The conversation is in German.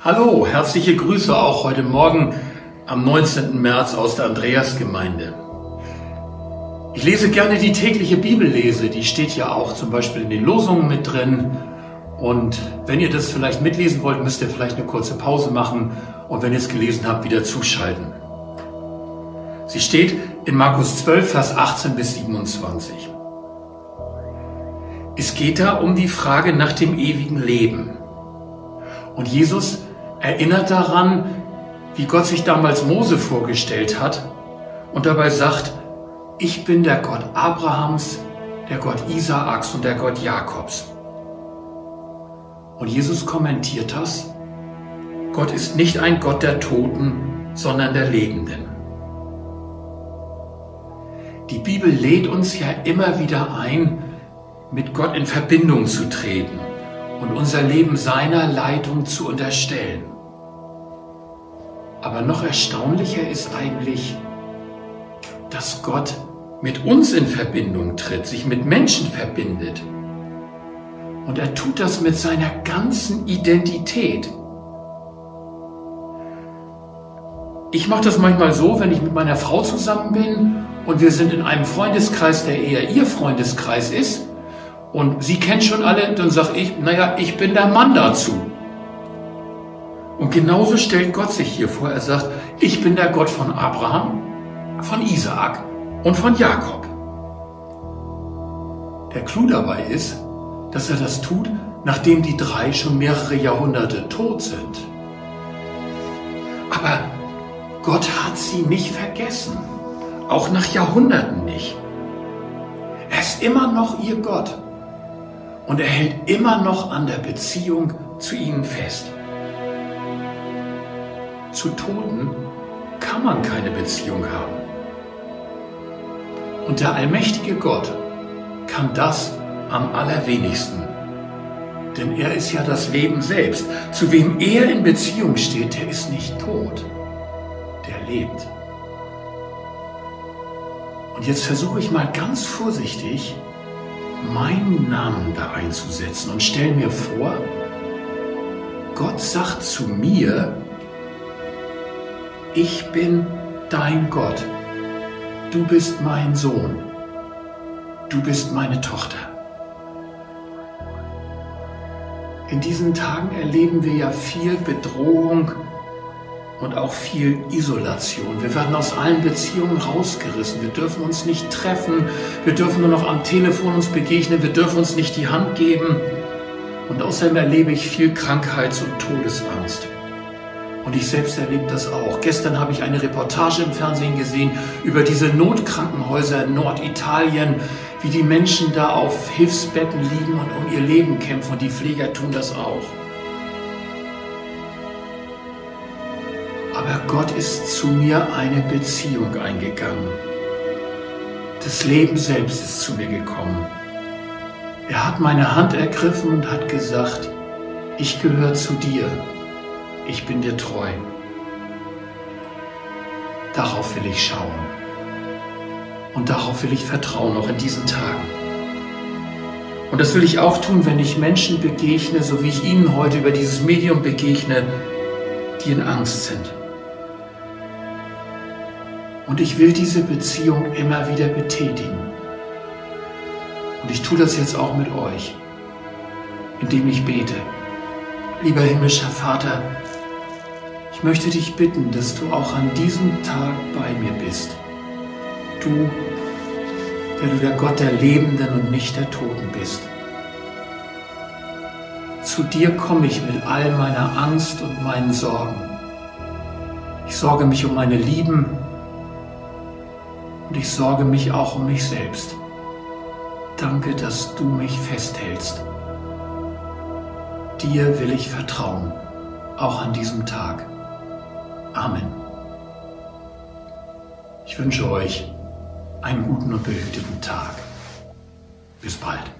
Hallo, herzliche Grüße auch heute Morgen am 19. März aus der Andreasgemeinde. Ich lese gerne die tägliche Bibellese, die steht ja auch zum Beispiel in den Losungen mit drin. Und wenn ihr das vielleicht mitlesen wollt, müsst ihr vielleicht eine kurze Pause machen und wenn ihr es gelesen habt, wieder zuschalten. Sie steht in Markus 12, Vers 18 bis 27. Es geht da um die Frage nach dem ewigen Leben. Und Jesus erinnert daran, wie Gott sich damals Mose vorgestellt hat und dabei sagt, ich bin der Gott Abrahams, der Gott Isaaks und der Gott Jakobs. Und Jesus kommentiert das, Gott ist nicht ein Gott der Toten, sondern der Lebenden. Die Bibel lädt uns ja immer wieder ein, mit Gott in Verbindung zu treten und unser Leben seiner Leitung zu unterstellen. Aber noch erstaunlicher ist eigentlich, dass Gott mit uns in Verbindung tritt, sich mit Menschen verbindet. Und er tut das mit seiner ganzen Identität. Ich mache das manchmal so, wenn ich mit meiner Frau zusammen bin und wir sind in einem Freundeskreis, der eher ihr Freundeskreis ist, und sie kennt schon alle, dann sage ich, naja, ich bin der Mann dazu. Und genauso stellt Gott sich hier vor. Er sagt, ich bin der Gott von Abraham, von Isaak und von Jakob. Der Clou dabei ist, dass er das tut, nachdem die drei schon mehrere Jahrhunderte tot sind. Aber Gott hat sie nicht vergessen, auch nach Jahrhunderten nicht. Er ist immer noch ihr Gott und er hält immer noch an der Beziehung zu ihnen fest. Zu Toten kann man keine Beziehung haben. Und der allmächtige Gott kann das am allerwenigsten. Denn er ist ja das Leben selbst. Zu wem er in Beziehung steht, der ist nicht tot, der lebt. Und jetzt versuche ich mal ganz vorsichtig, meinen Namen da einzusetzen und stell mir vor, Gott sagt zu mir, ich bin dein Gott, du bist mein Sohn, du bist meine Tochter. In diesen Tagen erleben wir ja viel Bedrohung und auch viel Isolation. Wir werden aus allen Beziehungen rausgerissen. Wir dürfen uns nicht treffen. Wir dürfen nur noch am Telefon uns begegnen. Wir dürfen uns nicht die Hand geben. Und außerdem erlebe ich viel Krankheits- und Todesangst. Und ich selbst erlebe das auch. Gestern habe ich eine Reportage im Fernsehen gesehen über diese Notkrankenhäuser in Norditalien, wie die Menschen da auf Hilfsbetten liegen und um ihr Leben kämpfen. Und die Pfleger tun das auch. Aber Gott ist zu mir eine Beziehung eingegangen. Das Leben selbst ist zu mir gekommen. Er hat meine Hand ergriffen und hat gesagt, ich gehöre zu dir, ich bin dir treu. Darauf will ich schauen. Und darauf will ich vertrauen, auch in diesen Tagen. Und das will ich auch tun, wenn ich Menschen begegne, so wie ich Ihnen heute über dieses Medium begegne, die in Angst sind. Und ich will diese Beziehung immer wieder betätigen. Und ich tue das jetzt auch mit euch, indem ich bete. Lieber himmlischer Vater, ich möchte dich bitten, dass du auch an diesem Tag bei mir bist. Du, der du der Gott der Lebenden und nicht der Toten bist. Zu dir komme ich mit all meiner Angst und meinen Sorgen. Ich sorge mich um meine Lieben, und ich sorge mich auch um mich selbst. Danke, dass du mich festhältst. Dir will ich vertrauen, auch an diesem Tag. Amen. Ich wünsche euch einen guten und behüteten Tag. Bis bald.